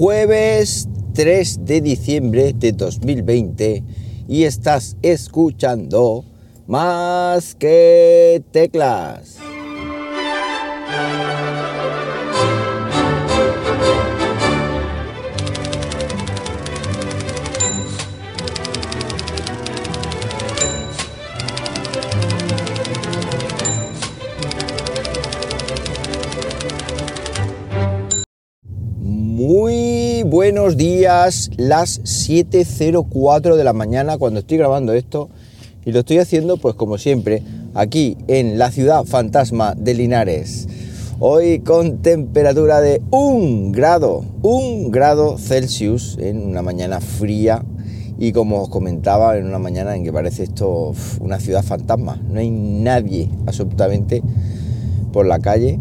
jueves 3 de diciembre de 2020 y estás escuchando más que teclas. Buenos días, las 7.04 de la mañana cuando estoy grabando esto y lo estoy haciendo pues como siempre aquí en la ciudad fantasma de Linares. Hoy con temperatura de un grado, un grado Celsius en una mañana fría y como os comentaba en una mañana en que parece esto una ciudad fantasma. No hay nadie absolutamente por la calle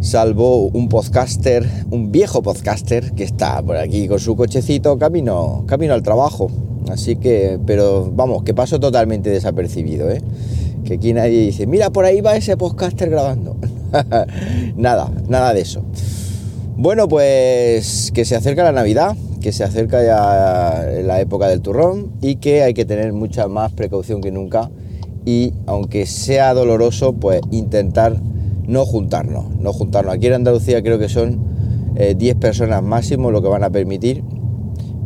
salvo un podcaster, un viejo podcaster que está por aquí con su cochecito camino, camino al trabajo. Así que, pero vamos, que paso totalmente desapercibido, ¿eh? Que aquí nadie dice, mira, por ahí va ese podcaster grabando. nada, nada de eso. Bueno, pues que se acerca la Navidad, que se acerca ya la época del turrón y que hay que tener mucha más precaución que nunca y aunque sea doloroso, pues intentar no juntarnos, no juntarnos. Aquí en Andalucía creo que son 10 eh, personas máximo lo que van a permitir,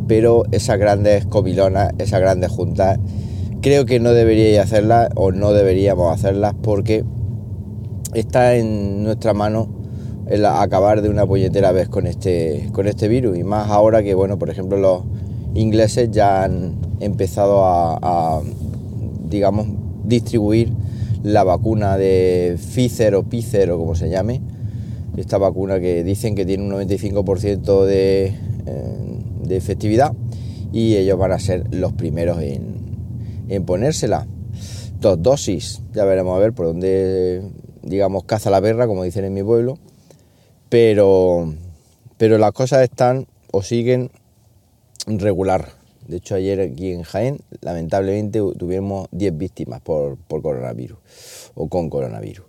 pero esas grandes comilonas, esas grandes juntas, creo que no deberíais hacerlas o no deberíamos hacerlas porque está en nuestra mano el acabar de una puñetera vez con este, con este virus y más ahora que, bueno, por ejemplo, los ingleses ya han empezado a, a digamos, distribuir la vacuna de Pfizer o Pfizer o como se llame, esta vacuna que dicen que tiene un 95% de, eh, de, efectividad y ellos van a ser los primeros en, en ponérsela. Dos dosis, ya veremos a ver por dónde, digamos, caza la perra, como dicen en mi pueblo, pero, pero las cosas están o siguen regular. De hecho, ayer aquí en Jaén, lamentablemente, tuvimos 10 víctimas por, coronavirus o con coronavirus.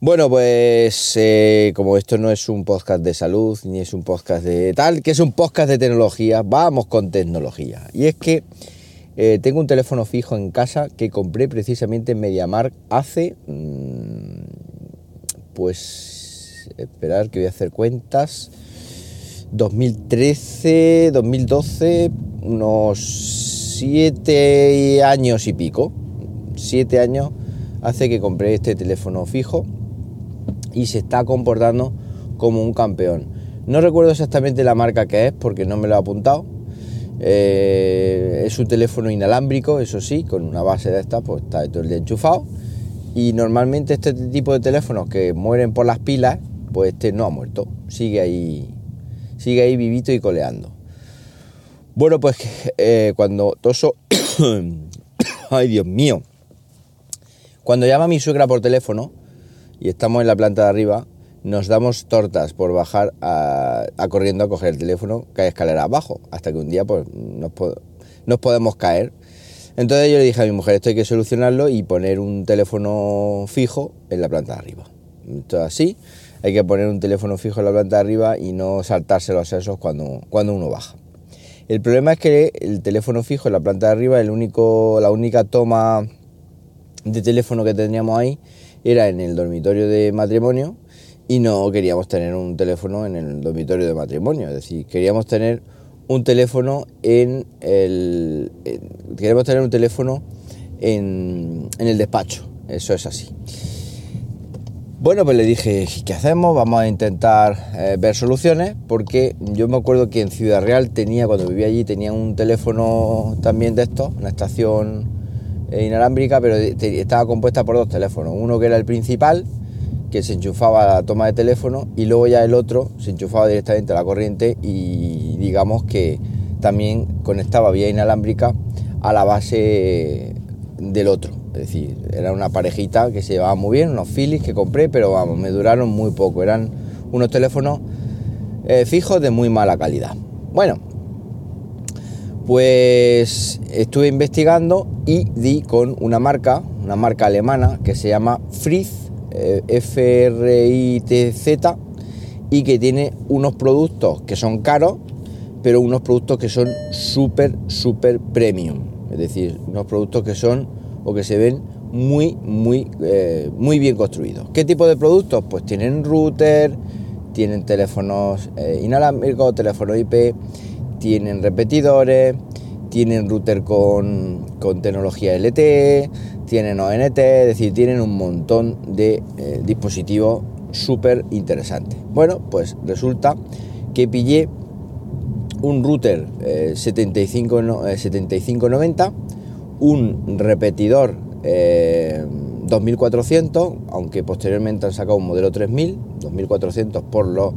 Bueno, pues eh, como esto no es un podcast de salud, ni es un podcast de tal, que es un podcast de tecnología, vamos con tecnología. Y es que eh, tengo un teléfono fijo en casa que compré precisamente en MediaMark hace, mm, pues, esperar que voy a hacer cuentas, 2013, 2012, unos siete años y pico. Siete años hace que compré este teléfono fijo y se está comportando como un campeón. No recuerdo exactamente la marca que es porque no me lo he apuntado. Eh, es un teléfono inalámbrico, eso sí, con una base de esta, pues está todo el día enchufado. Y normalmente este tipo de teléfonos que mueren por las pilas, pues este no ha muerto, sigue ahí, sigue ahí vivito y coleando. Bueno, pues eh, cuando toso... Ay, Dios mío. Cuando llama mi suegra por teléfono y estamos en la planta de arriba, nos damos tortas por bajar a, corriendo a coger el teléfono que hay escalera abajo, hasta que un día pues nos, nos podemos caer. Entonces yo le dije a mi mujer, esto hay que solucionarlo y poner un teléfono fijo en la planta de arriba. Entonces así, hay que poner un teléfono fijo en la planta de arriba y no saltarse los sesos cuando, cuando uno baja. El problema es que el teléfono fijo en la planta de arriba, el único, la única toma de teléfono que teníamos ahí era en el dormitorio de matrimonio y no queríamos tener un teléfono en el dormitorio de matrimonio, es decir, queríamos tener un teléfono en el queremos tener un teléfono en, en el despacho, eso es así. Bueno, pues le dije, ¿qué hacemos? Vamos a intentar eh, ver soluciones, porque yo me acuerdo que en Ciudad Real tenía, cuando vivía allí, tenía un teléfono también de estos, una estación eh, inalámbrica, pero estaba compuesta por dos teléfonos. Uno que era el principal, que se enchufaba a la toma de teléfono, y luego ya el otro se enchufaba directamente a la corriente y digamos que también conectaba vía inalámbrica a la base del otro. Es decir, era una parejita que se llevaba muy bien, unos Philips que compré, pero vamos, me duraron muy poco. Eran unos teléfonos eh, fijos de muy mala calidad. Bueno, pues estuve investigando y di con una marca, una marca alemana que se llama Fritz, eh, F-R-I-T-Z, y que tiene unos productos que son caros, pero unos productos que son súper, súper premium. Es decir, unos productos que son o que se ven muy, muy, eh, muy bien construidos. ¿Qué tipo de productos? Pues tienen router, tienen teléfonos eh, inalámbricos, teléfonos IP, tienen repetidores, tienen router con, con tecnología LTE, tienen ONT, es decir, tienen un montón de eh, dispositivos súper interesantes. Bueno, pues resulta que pillé un router 75, 7590, un repetidor 2400, eh, aunque posteriormente han sacado un modelo 3000, 2400 por los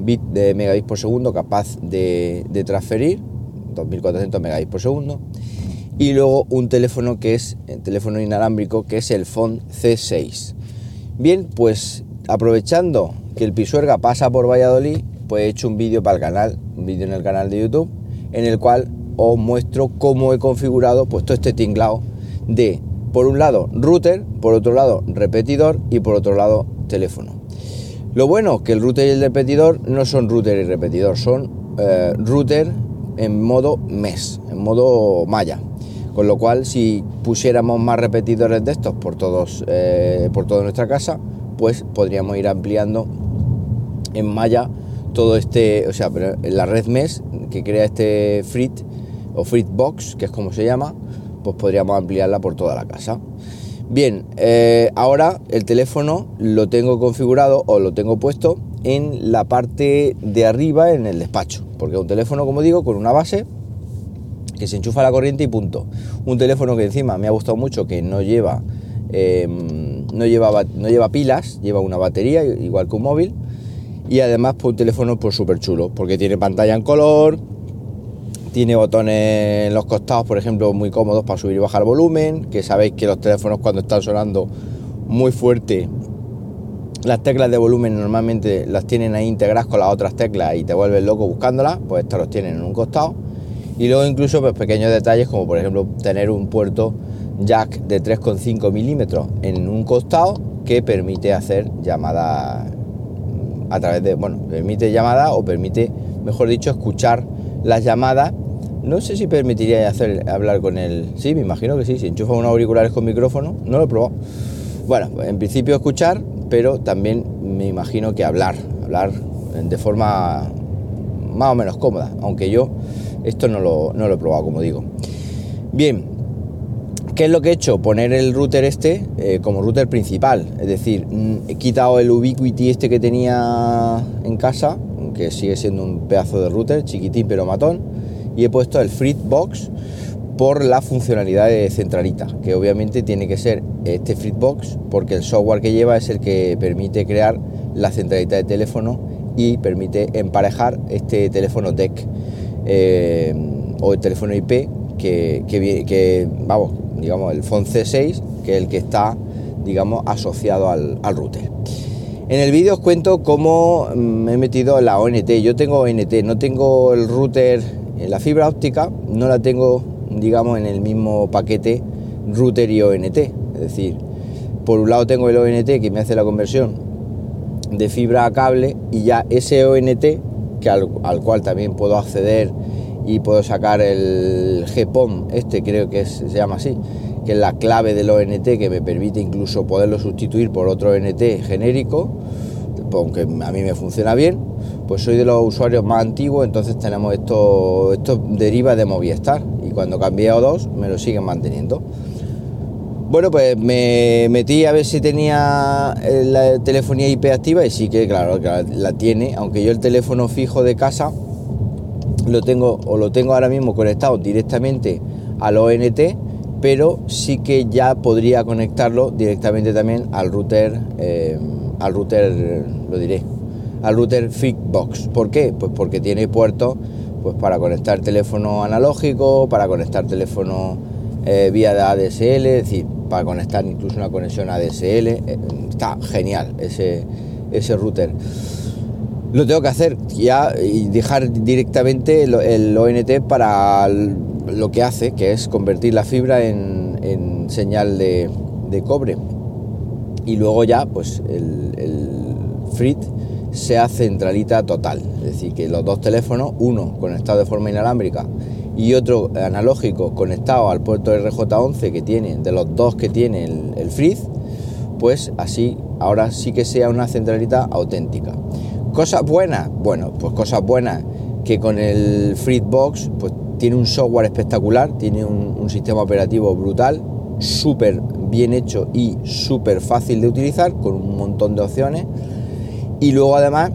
bits de megabits por segundo capaz de, transferir, 2400 megabits por segundo, y luego un teléfono que es el teléfono inalámbrico que es el Phone C6. Bien, pues aprovechando que el Pisuerga pasa por Valladolid, pues he hecho un vídeo para el canal, un vídeo en el canal de YouTube, en el cual os muestro cómo he configurado pues todo este tinglado de por un lado router, por otro lado repetidor y por otro lado teléfono. Lo bueno que el router y el repetidor no son router y repetidor, son eh, router en modo MES, en modo malla. Con lo cual, si pusiéramos más repetidores de estos por todos, eh, por toda nuestra casa, pues podríamos ir ampliando en malla todo este, o sea, la red MES que crea este Frit o Fritbox, que es como se llama, pues podríamos ampliarla por toda la casa. Bien, eh, ahora el teléfono lo tengo configurado o lo tengo puesto en la parte de arriba en el despacho, porque es un teléfono, como digo, con una base que se enchufa la corriente y punto. Un teléfono que encima me ha gustado mucho, que no lleva, em, no, lleva no lleva pilas, lleva una batería, igual que un móvil, y además pues, un teléfono pues súper chulo, porque tiene pantalla en color, tiene botones en los costados, por ejemplo, muy cómodos para subir y bajar volumen, que sabéis que los teléfonos cuando están sonando muy fuerte, las teclas de volumen normalmente las tienen ahí integradas con las otras teclas y te vuelves loco buscándolas, pues estos los tienen en un costado. Y luego incluso pues, pequeños detalles como por ejemplo tener un puerto jack de 3,5 milímetros en un costado que permite hacer llamadas a través de, bueno, permite llamada o permite, mejor dicho, escuchar las llamadas no sé si permitiría hacer, hablar con él. Sí, me imagino que sí. Si enchufa unos auriculares con micrófono, no lo he probado. Bueno, en principio escuchar, pero también me imagino que hablar. Hablar de forma más o menos cómoda. Aunque yo esto no lo, no lo he probado, como digo. Bien, ¿Qué es lo que he hecho? Poner el router este eh, como router principal. Es decir, mm, he quitado el Ubiquiti este que tenía en casa, que sigue siendo un pedazo de router, chiquitín pero matón y he puesto el Box por la funcionalidad de centralita, que obviamente tiene que ser este Box porque el software que lleva es el que permite crear la centralita de teléfono y permite emparejar este teléfono DEC eh, o el teléfono IP que, que, vamos, digamos, el phone C6, que es el que está, digamos, asociado al, al router. En el vídeo os cuento cómo me he metido la ONT. Yo tengo ONT, no tengo el router la fibra óptica no la tengo, digamos, en el mismo paquete router y ONT. Es decir, por un lado tengo el ONT que me hace la conversión de fibra a cable y ya ese ONT, que al, cual también puedo acceder y puedo sacar el GPOM, este creo que se llama así, que es la clave del ONT que me permite incluso poderlo sustituir por otro ONT genérico, aunque a mí me funciona bien pues soy de los usuarios más antiguos, entonces tenemos esto, esto deriva de Movistar y cuando cambié a O2 me lo siguen manteniendo. Bueno, pues me metí a ver si tenía eh, la telefonía IP activa y sí que claro, la tiene, aunque yo el teléfono fijo de casa lo tengo o lo tengo ahora mismo conectado directamente al ONT, pero sí que ya podría conectarlo directamente también al router, eh, al router, lo diré, al router Fitbox. ¿Por qué? Pues porque tiene puertos pues para conectar teléfono analógico, para conectar teléfono eh, vía de ADSL, es decir, para conectar incluso una conexión ADSL. Eh, está genial ese, ese router. Lo tengo que hacer ya y dejar directamente el, ONT para lo que hace, que es convertir la fibra en, en señal de, de, cobre. Y luego ya, pues el, el FRIT sea centralita total. Es decir, que los dos teléfonos, uno conectado de forma inalámbrica y otro analógico conectado al puerto RJ11 que tiene, de los dos que tiene el, el Frizz, pues así ahora sí que sea una centralita auténtica. Cosas buenas, bueno, pues cosas buenas que con el Freebox pues tiene un software espectacular, tiene un, un sistema operativo brutal, súper bien hecho y súper fácil de utilizar, con un montón de opciones. Y luego además,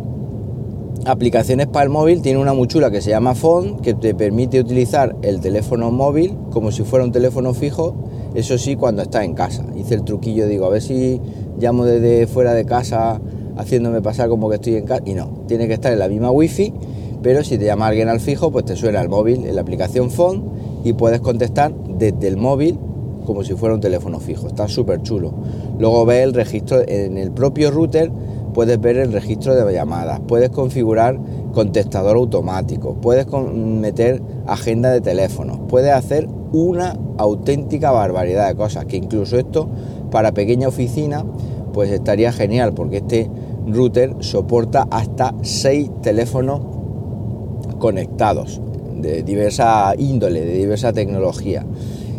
aplicaciones para el móvil, tiene una muy que se llama Phone, que te permite utilizar el teléfono móvil como si fuera un teléfono fijo, eso sí, cuando estás en casa. Hice el truquillo, digo, a ver si llamo desde fuera de casa haciéndome pasar como que estoy en casa. Y no, tiene que estar en la misma wifi, pero si te llama alguien al fijo, pues te suena el móvil en la aplicación Phone y puedes contestar desde el móvil como si fuera un teléfono fijo. Está súper chulo. Luego ves el registro en el propio router, puedes ver el registro de llamadas, puedes configurar contestador automático, puedes meter agenda de teléfonos, puedes hacer una auténtica barbaridad de cosas, que incluso esto para pequeña oficina pues estaría genial porque este router soporta hasta 6 teléfonos conectados de diversa índole, de diversa tecnología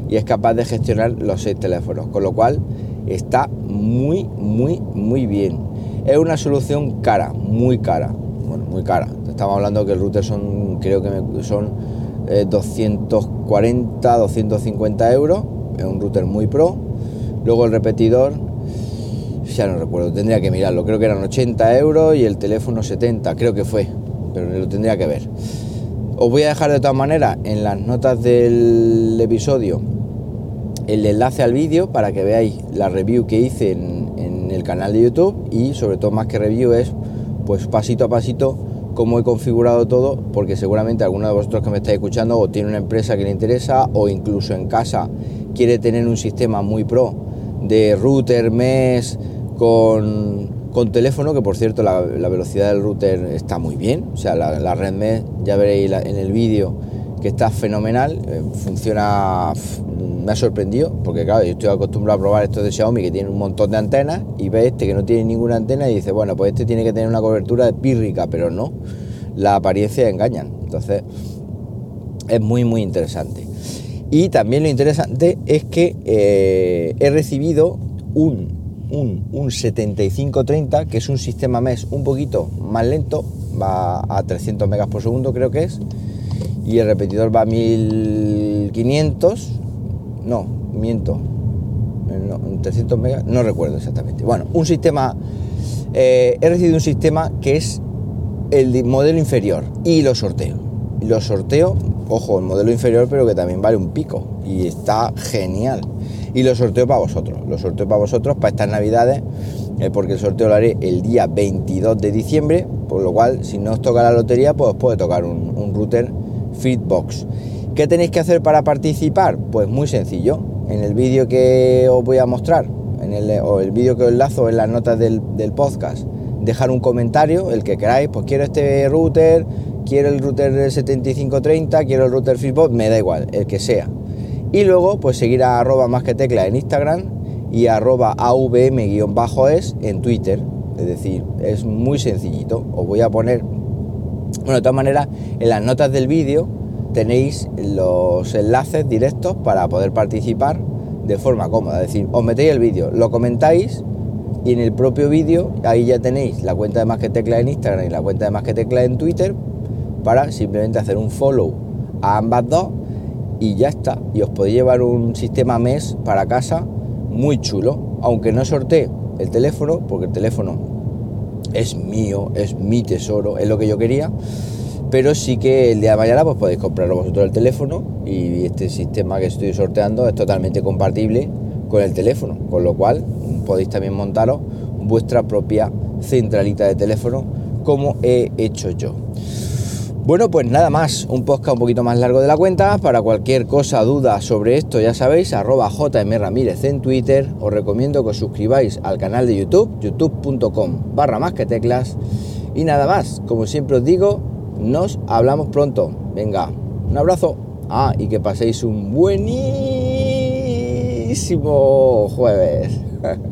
y es capaz de gestionar los 6 teléfonos, con lo cual está muy, muy, muy bien. Es una solución cara, muy cara, bueno, muy cara. Estamos hablando que el router son, creo que son 240, eh, 250 euros, es un router muy pro. Luego el repetidor, ya no recuerdo, tendría que mirarlo, creo que eran 80 euros y el teléfono 70, creo que fue, pero lo tendría que ver. Os voy a dejar de todas maneras en las notas del episodio el enlace al vídeo para que veáis la review que hice en, el canal de YouTube y sobre todo más que review es pues pasito a pasito cómo he configurado todo porque seguramente alguno de vosotros que me estáis escuchando o tiene una empresa que le interesa o incluso en casa quiere tener un sistema muy pro de router mesh con, con teléfono, que por cierto la, velocidad del router está muy bien, o sea, la, red mesh, ya veréis en el vídeo que está fenomenal, eh, funciona, me ha sorprendido, porque claro, yo estoy acostumbrado a probar estos de Xiaomi que tienen un montón de antenas y ve este que no tiene ninguna antena y dice, bueno, pues este tiene que tener una cobertura de pírrica, pero no, la apariencia engañan, entonces es muy muy interesante. Y también lo interesante es que eh, he recibido un, un, un 7530, que es un sistema MES un poquito más lento, va a 300 megas por segundo creo que es, y el repetidor va a 1500, no, miento, no, 300 megas, no recuerdo exactamente. Bueno, un sistema, eh, he recibido un sistema que es el modelo inferior y lo sorteo. Lo sorteo, ojo, el modelo inferior, pero que también vale un pico y está genial. Y lo sorteo para vosotros, lo sorteo para vosotros para estas navidades, eh, porque el sorteo lo haré el día 22 de diciembre, por lo cual si no os toca la lotería, pues os puede tocar un, un router Feedbox. ¿Qué tenéis que hacer para participar? Pues muy sencillo. En el vídeo que os voy a mostrar, en el, o el vídeo que os enlazo en las notas del, podcast, dejar un comentario, el que queráis, pues quiero este router, quiero el router del 7530, quiero el router Feedbox, me da igual, el que sea. Y luego, pues seguir a arroba más que tecla en Instagram y arroba avm-es en Twitter. Es decir, es muy sencillito. Os voy a poner bueno, de todas maneras, en las notas del vídeo tenéis los enlaces directos para poder participar de forma cómoda. Es decir, os metéis el vídeo, lo comentáis y en el propio vídeo ahí ya tenéis la cuenta de Más que Tecla en Instagram y la cuenta de Más que Tecla en Twitter para simplemente hacer un follow a ambas dos y ya está. Y os podéis llevar un sistema MES para casa muy chulo, aunque no sortee el teléfono, porque el teléfono es mío, es mi tesoro, es lo que yo quería. Pero sí que el día de mañana pues podéis comprarlo vosotros el teléfono y este sistema que estoy sorteando es totalmente compatible con el teléfono, con lo cual podéis también montaros vuestra propia centralita de teléfono como he hecho yo. Bueno, pues nada más, un podcast un poquito más largo de la cuenta. Para cualquier cosa, duda sobre esto, ya sabéis, arroba JM Ramírez en Twitter. Os recomiendo que os suscribáis al canal de YouTube, youtube.com barra más que teclas. Y nada más, como siempre os digo, nos hablamos pronto. Venga, un abrazo. Ah, y que paséis un buenísimo jueves.